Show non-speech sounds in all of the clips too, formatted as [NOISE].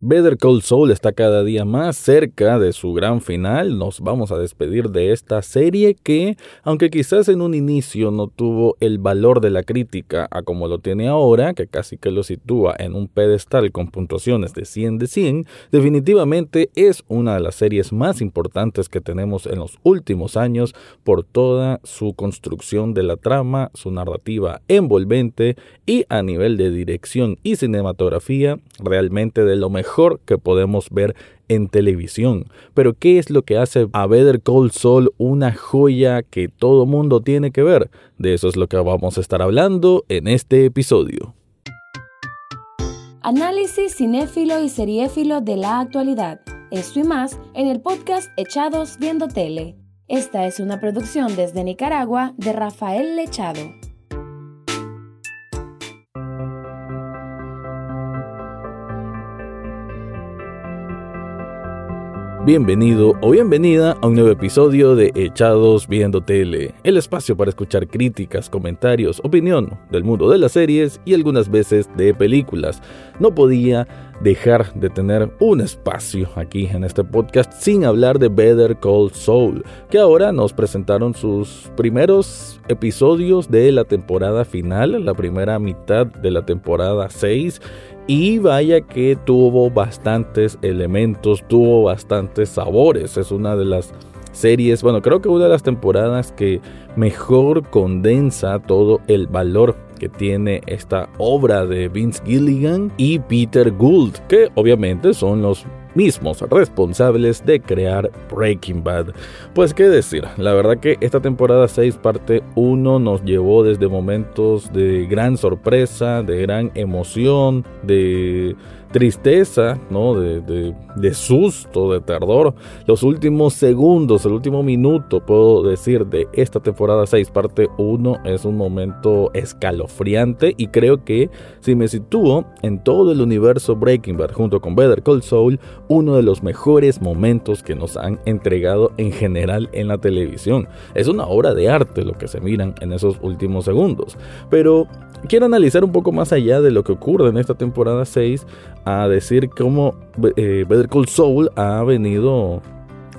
Better Call Saul está cada día más cerca de su gran final. Nos vamos a despedir de esta serie que, aunque quizás en un inicio no tuvo el valor de la crítica a como lo tiene ahora, que casi que lo sitúa en un pedestal con puntuaciones de 100 de 100, definitivamente es una de las series más importantes que tenemos en los últimos años por toda su construcción de la trama, su narrativa envolvente y a nivel de dirección y cinematografía, realmente de lo mejor que podemos ver en televisión. Pero ¿qué es lo que hace a Better Call Saul una joya que todo mundo tiene que ver? De eso es lo que vamos a estar hablando en este episodio. Análisis cinéfilo y seriéfilo de la actualidad. Esto y más en el podcast Echados Viendo Tele. Esta es una producción desde Nicaragua de Rafael Lechado. Bienvenido o bienvenida a un nuevo episodio de Echados Viendo Tele, el espacio para escuchar críticas, comentarios, opinión del mundo de las series y algunas veces de películas. No podía dejar de tener un espacio aquí en este podcast sin hablar de Better Call Saul, que ahora nos presentaron sus primeros episodios de la temporada final, la primera mitad de la temporada 6 y vaya que tuvo bastantes elementos, tuvo bastantes sabores. Es una de las series, bueno, creo que una de las temporadas que mejor condensa todo el valor que tiene esta obra de Vince Gilligan y Peter Gould, que obviamente son los mismos responsables de crear Breaking Bad. Pues qué decir, la verdad que esta temporada 6 parte 1 nos llevó desde momentos de gran sorpresa, de gran emoción, de tristeza, ¿no? De, de, susto, de terror. Los últimos segundos, el último minuto, puedo decir, de esta temporada 6, parte 1, es un momento escalofriante y creo que si me sitúo en todo el universo Breaking Bad junto con Better Call Saul, uno de los mejores momentos que nos han entregado en general en la televisión. Es una obra de arte lo que se miran en esos últimos segundos. Pero quiero analizar un poco más allá de lo que ocurre en esta temporada 6 a decir cómo eh, Better Call Saul ha venido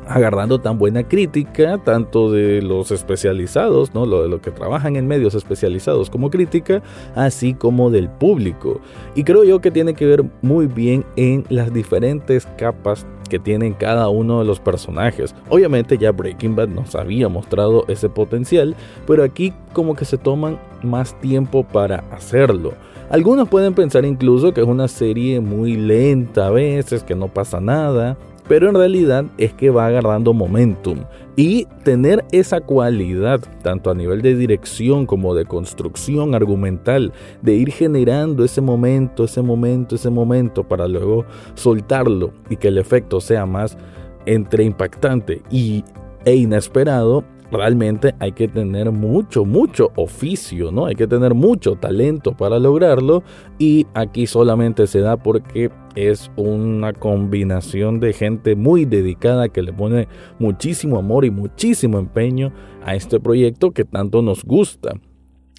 agarrando tan buena crítica, tanto de los especializados, ¿no? Lo de los que trabajan en medios especializados como crítica, así como del público. Y creo yo que tiene que ver muy bien en las diferentes capas que tienen cada uno de los personajes. Obviamente ya Breaking Bad nos había mostrado ese potencial, pero aquí como que se toman más tiempo para hacerlo. Algunos pueden pensar incluso que es una serie muy lenta a veces, que no pasa nada, pero en realidad es que va agarrando momentum y tener esa cualidad, tanto a nivel de dirección como de construcción argumental, de ir generando ese momento, ese momento, ese momento para luego soltarlo y que el efecto sea más entre impactante y, e inesperado, realmente hay que tener mucho, mucho oficio, ¿no? Hay que tener mucho talento para lograrlo y aquí solamente se da porque es una combinación de gente muy dedicada que le pone muchísimo amor y muchísimo empeño a este proyecto que tanto nos gusta.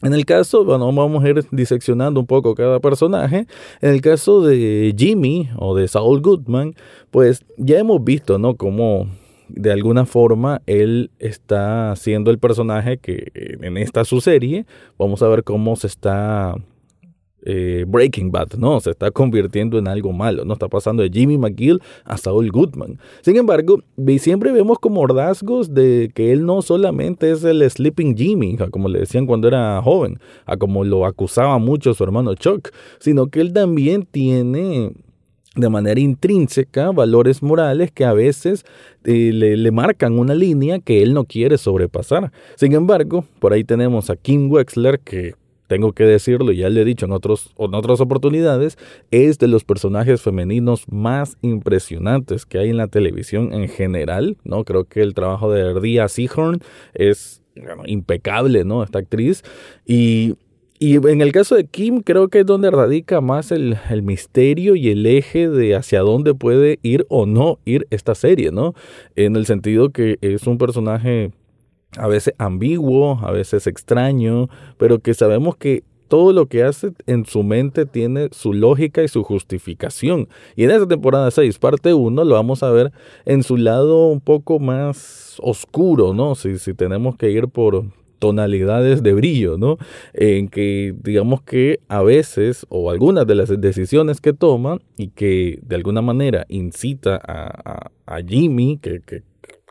En el caso, bueno, vamos a ir diseccionando un poco cada personaje. En el caso de Jimmy o de Saul Goodman, pues ya hemos visto, ¿no? Cómo de alguna forma él está siendo el personaje que en esta su serie vamos a ver cómo se está eh, Breaking Bad, ¿no? Se está convirtiendo en algo malo, ¿no? Está pasando de Jimmy McGill a Saul Goodman. Sin embargo, siempre vemos como rasgos de que él no solamente es el Sleeping Jimmy, como le decían cuando era joven, a como lo acusaba mucho su hermano Chuck, sino que él también tiene de manera intrínseca valores morales que a veces eh, le, marcan una línea que él no quiere sobrepasar. Sin embargo, por ahí tenemos a Kim Wexler que tengo que decirlo, ya le he dicho en, otros, en otras oportunidades, es de los personajes femeninos más impresionantes que hay en la televisión en general, ¿no? Creo que el trabajo de Ria Seahorn es impecable, ¿no? Esta actriz. Y y en el caso de Kim, creo que es donde radica más el, misterio y el eje de hacia dónde puede ir o no ir esta serie, ¿no? En el sentido que es un personaje a veces ambiguo, a veces extraño, pero que sabemos que todo lo que hace en su mente tiene su lógica y su justificación. Y en esta temporada 6, parte 1, lo vamos a ver en su lado un poco más oscuro, ¿no? Si, si tenemos que ir por, tonalidades de brillo, ¿no? En que digamos que a veces o algunas de las decisiones que toma y que de alguna manera incita a, Jimmy que, que,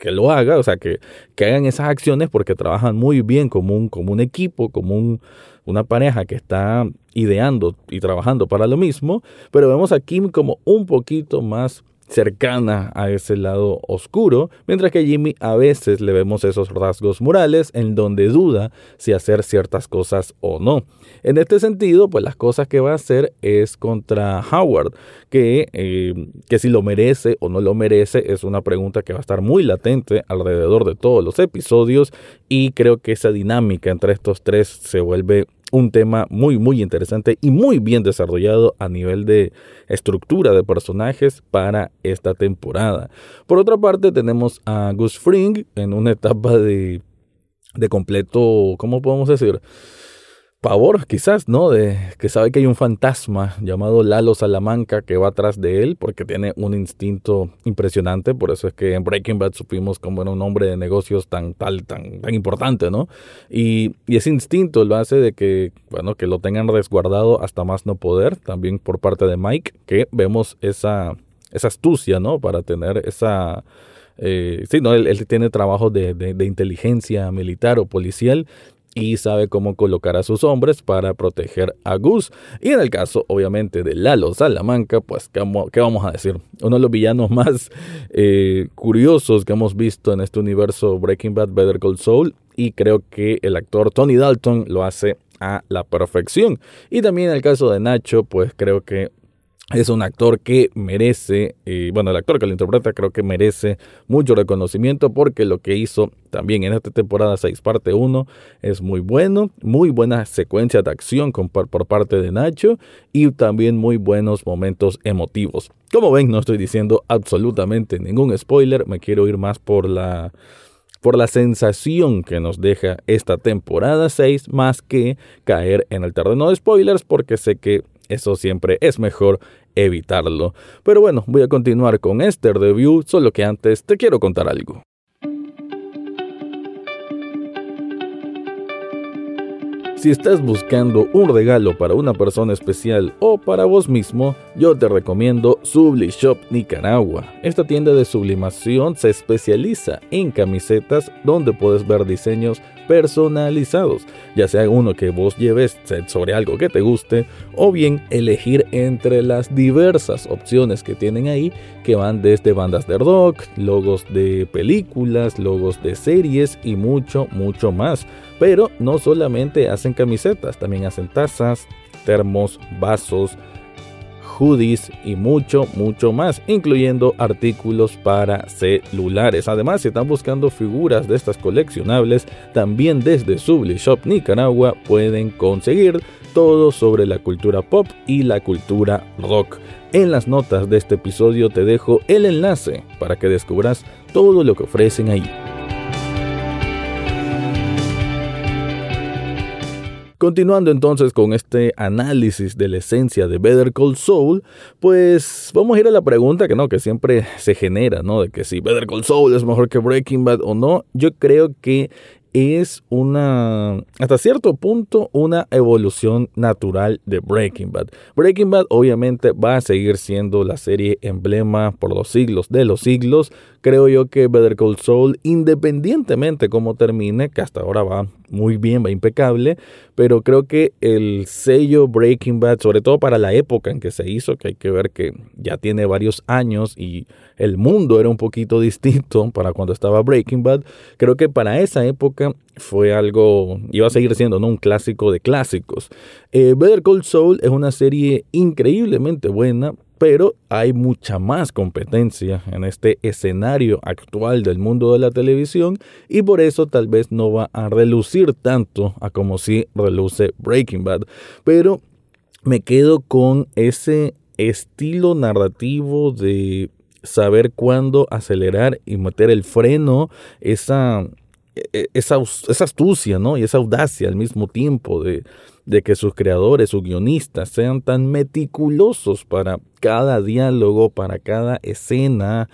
lo haga, o sea, que, que, hagan esas acciones porque trabajan muy bien como un, como un equipo, como un, una pareja que está ideando y trabajando para lo mismo, pero vemos a Kim como un poquito más cercana a ese lado oscuro, mientras que Jimmy a veces le vemos esos rasgos morales en donde duda si hacer ciertas cosas o no. En este sentido, pues las cosas que va a hacer es contra Howard, que, eh, que si lo merece o no lo merece es una pregunta que va a estar muy latente alrededor de todos los episodios y creo que esa dinámica entre estos tres se vuelve un tema muy muy interesante y muy bien desarrollado a nivel de estructura de personajes para esta temporada. Por otra parte tenemos a Gus Fring en una etapa de, de completo, ¿cómo podemos decir? Pavor quizás, ¿no? De que sabe que hay un fantasma llamado Lalo Salamanca que va atrás de él porque tiene un instinto impresionante, por eso es que en Breaking Bad supimos cómo era un hombre de negocios tan tal tan tan importante, ¿no? Y, y ese instinto lo hace de que bueno, que lo tengan resguardado hasta más no poder, también por parte de Mike, que vemos esa esa astucia, ¿no? Para tener esa eh, sí, no, él, él tiene trabajo de, de, de, inteligencia militar o policial y sabe cómo colocar a sus hombres para proteger a Gus. Y en el caso, obviamente, de Lalo Salamanca, pues, ¿qué vamos a decir? Uno de los villanos [LAUGHS] más eh, curiosos que hemos visto en este universo Breaking Bad, Better Call Saul, y creo que el actor Tony Dalton lo hace a la perfección. Y también en el caso de Nacho, pues creo que es un actor que merece, y bueno, el actor que lo interpreta creo que merece mucho reconocimiento porque lo que hizo también en esta temporada 6, parte 1, es muy bueno, muy buena secuencia de acción por parte de Nacho y también muy buenos momentos emotivos. Como ven, no estoy diciendo absolutamente ningún spoiler, me quiero ir más por la por la sensación que nos deja esta temporada 6 más que caer en el terreno de spoilers porque sé que eso siempre es mejor evitarlo. Pero bueno, voy a continuar con este review, solo que antes te quiero contar algo. Si estás buscando un regalo para una persona especial o para vos mismo, yo te recomiendo Subli Shop Nicaragua. Esta tienda de sublimación se especializa en camisetas donde puedes ver diseños personalizados, ya sea uno que vos lleves sobre algo que te guste o bien elegir entre las diversas opciones que tienen ahí que van desde bandas de rock, logos de películas, logos de series y mucho, mucho más. Pero no solamente camisetas, también hacen tazas, termos, vasos, hoodies y mucho, mucho más, incluyendo artículos para celulares. Además, si están buscando figuras de estas coleccionables, también desde Subli Shop Nicaragua pueden conseguir todo sobre la cultura pop y la cultura rock. En las notas de este episodio te dejo el enlace para que descubras todo lo que ofrecen ahí. Continuando entonces con este análisis de la esencia de Better Call Saul, pues vamos a ir a la pregunta que no, que siempre se genera, ¿no? De que si Better Call Saul es mejor que Breaking Bad o no. Yo creo que es una, hasta cierto punto, una evolución natural de Breaking Bad. Breaking Bad obviamente va a seguir siendo la serie emblema por los siglos de los siglos. Creo yo que Better Call Saul, independientemente cómo termine, que hasta ahora va muy bien, va impecable, pero creo que el sello Breaking Bad, sobre todo para la época en que se hizo, que hay que ver que ya tiene varios años y el mundo era un poquito [LAUGHS] distinto para cuando estaba Breaking Bad, creo que para esa época fue algo, iba a seguir siendo ¿no? un clásico de clásicos. Eh, Better Call Saul es una serie increíblemente buena, pero hay mucha más competencia en este escenario actual del mundo de la televisión y por eso tal vez no va a relucir tanto a como si reluce Breaking Bad. Pero me quedo con ese estilo narrativo de saber cuándo acelerar y meter el freno, esa, esa, esa astucia ¿no? y esa audacia al mismo tiempo de de que sus creadores, sus guionistas sean tan meticulosos para cada diálogo, para cada escena.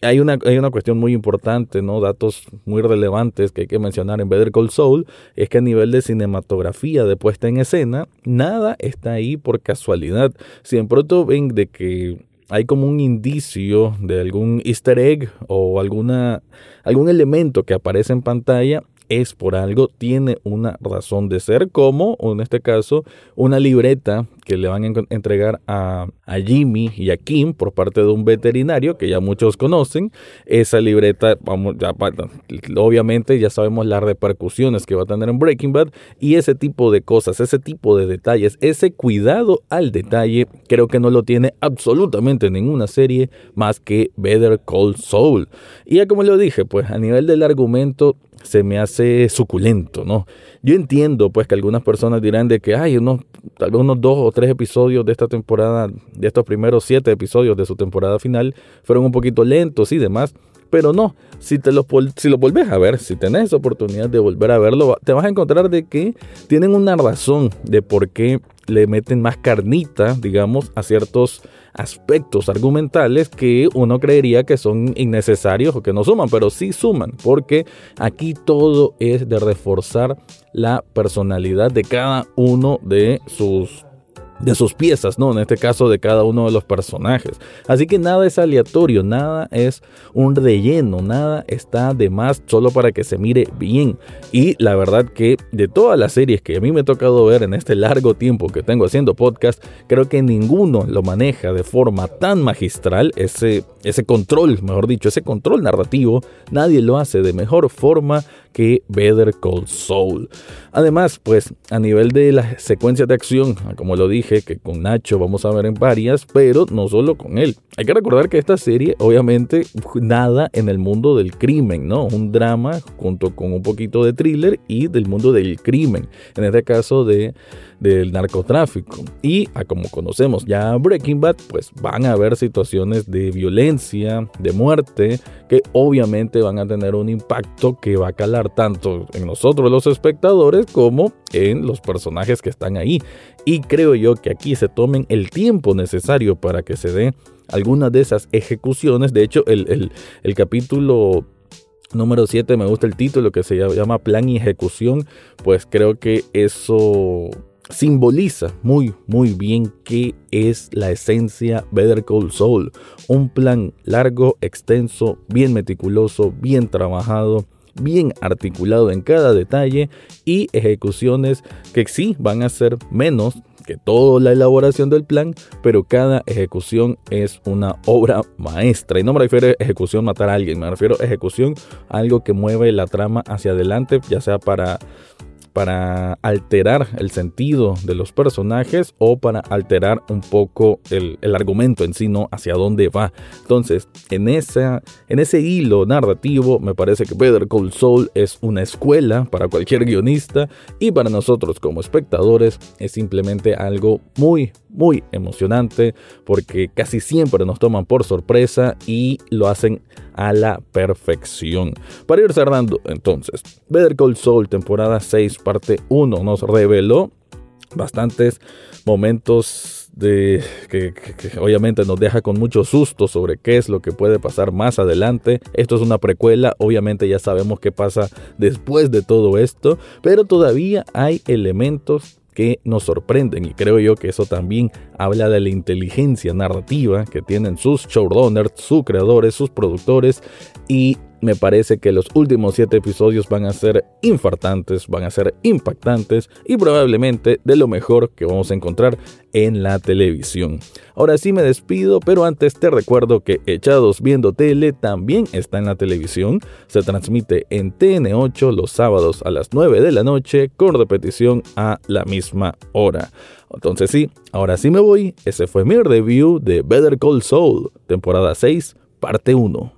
Hay una, hay una cuestión muy importante, ¿no? Datos muy relevantes que hay que mencionar en Better Call Saul, es que a nivel de cinematografía, de puesta en escena, nada está ahí por casualidad. Si en pronto ven de que hay como un indicio de algún easter egg o alguna, algún elemento que aparece en pantalla, es por algo, tiene una razón de ser, como en este caso una libreta que le van a entregar a, Jimmy y a Kim por parte de un veterinario que ya muchos conocen. Esa libreta, vamos, ya, obviamente ya sabemos las repercusiones que va a tener en Breaking Bad y ese tipo de cosas, ese tipo de detalles, ese cuidado al detalle, creo que no lo tiene absolutamente ninguna serie más que Better Call Saul. Y ya como lo dije, pues a nivel del argumento se me hace suculento, ¿no? Yo entiendo, pues, que algunas personas dirán de que hay unos, tal vez unos dos o tres episodios de esta temporada, de estos primeros siete episodios de su temporada final, fueron un poquito lentos y demás. Pero no, si, te los, si lo volvés a ver, si tenés oportunidad de volver a verlo, te vas a encontrar de que tienen una razón de por qué le meten más carnita, digamos, a ciertos aspectos argumentales que uno creería que son innecesarios o que no suman, pero sí suman, porque aquí todo es de reforzar la personalidad de cada uno de sus de sus piezas, ¿no? En este caso de cada uno de los personajes. Así que nada es aleatorio, nada es un relleno, nada está de más solo para que se mire bien. Y la verdad que de todas las series que a mí me ha tocado ver en este largo tiempo que tengo haciendo podcast, creo que ninguno lo maneja de forma tan magistral, ese, ese control, mejor dicho, ese control narrativo, nadie lo hace de mejor forma que Better Call Saul. Además, pues a nivel de las secuencias de acción, como lo dije, que con Nacho vamos a ver en varias, pero no solo con él. Hay que recordar que esta serie, obviamente, nada en el mundo del crimen, ¿no? Un drama junto con un poquito de thriller y del mundo del crimen. En este caso de del narcotráfico. Y a como conocemos ya Breaking Bad, pues van a haber situaciones de violencia, de muerte, que obviamente van a tener un impacto que va a calar tanto en nosotros los espectadores como en los personajes que están ahí. Y creo yo que aquí se tomen el tiempo necesario para que se dé algunas de esas ejecuciones. De hecho, el, el, el capítulo número 7 me gusta el título que se llama Plan y Ejecución. Pues creo que eso simboliza muy muy bien qué es la esencia Better Call Saul, un plan largo, extenso, bien meticuloso, bien trabajado, bien articulado en cada detalle y ejecuciones que sí van a ser menos que toda la elaboración del plan, pero cada ejecución es una obra maestra. Y no me refiero a ejecución matar a alguien, me refiero a ejecución algo que mueve la trama hacia adelante, ya sea para para alterar el sentido de los personajes o para alterar un poco el, argumento en sí, ¿no? Hacia dónde va. Entonces, en, en ese hilo narrativo, me parece que Better Call Saul es una escuela para cualquier guionista y para nosotros como espectadores es simplemente algo muy, muy emocionante porque casi siempre nos toman por sorpresa y lo hacen a la perfección. Para ir cerrando, entonces, Better Call Saul, temporada 6, parte 1, nos reveló bastantes momentos de que, obviamente nos deja con mucho susto sobre qué es lo que puede pasar más adelante. Esto es una precuela, obviamente ya sabemos qué pasa después de todo esto, pero todavía hay elementos que nos sorprenden y creo yo que eso también habla de la inteligencia narrativa que tienen sus showrunners, sus creadores, sus productores y me parece que los últimos siete episodios van a ser infartantes, van a ser impactantes y probablemente de lo mejor que vamos a encontrar en la televisión. Ahora sí me despido, pero antes te recuerdo que Echados Viendo Tele también está en la televisión. Se transmite en TN8 los sábados a las 9 de la noche con repetición a la misma hora. Entonces sí, ahora sí me voy. Ese fue mi review de Better Call Saul, temporada 6, parte 1.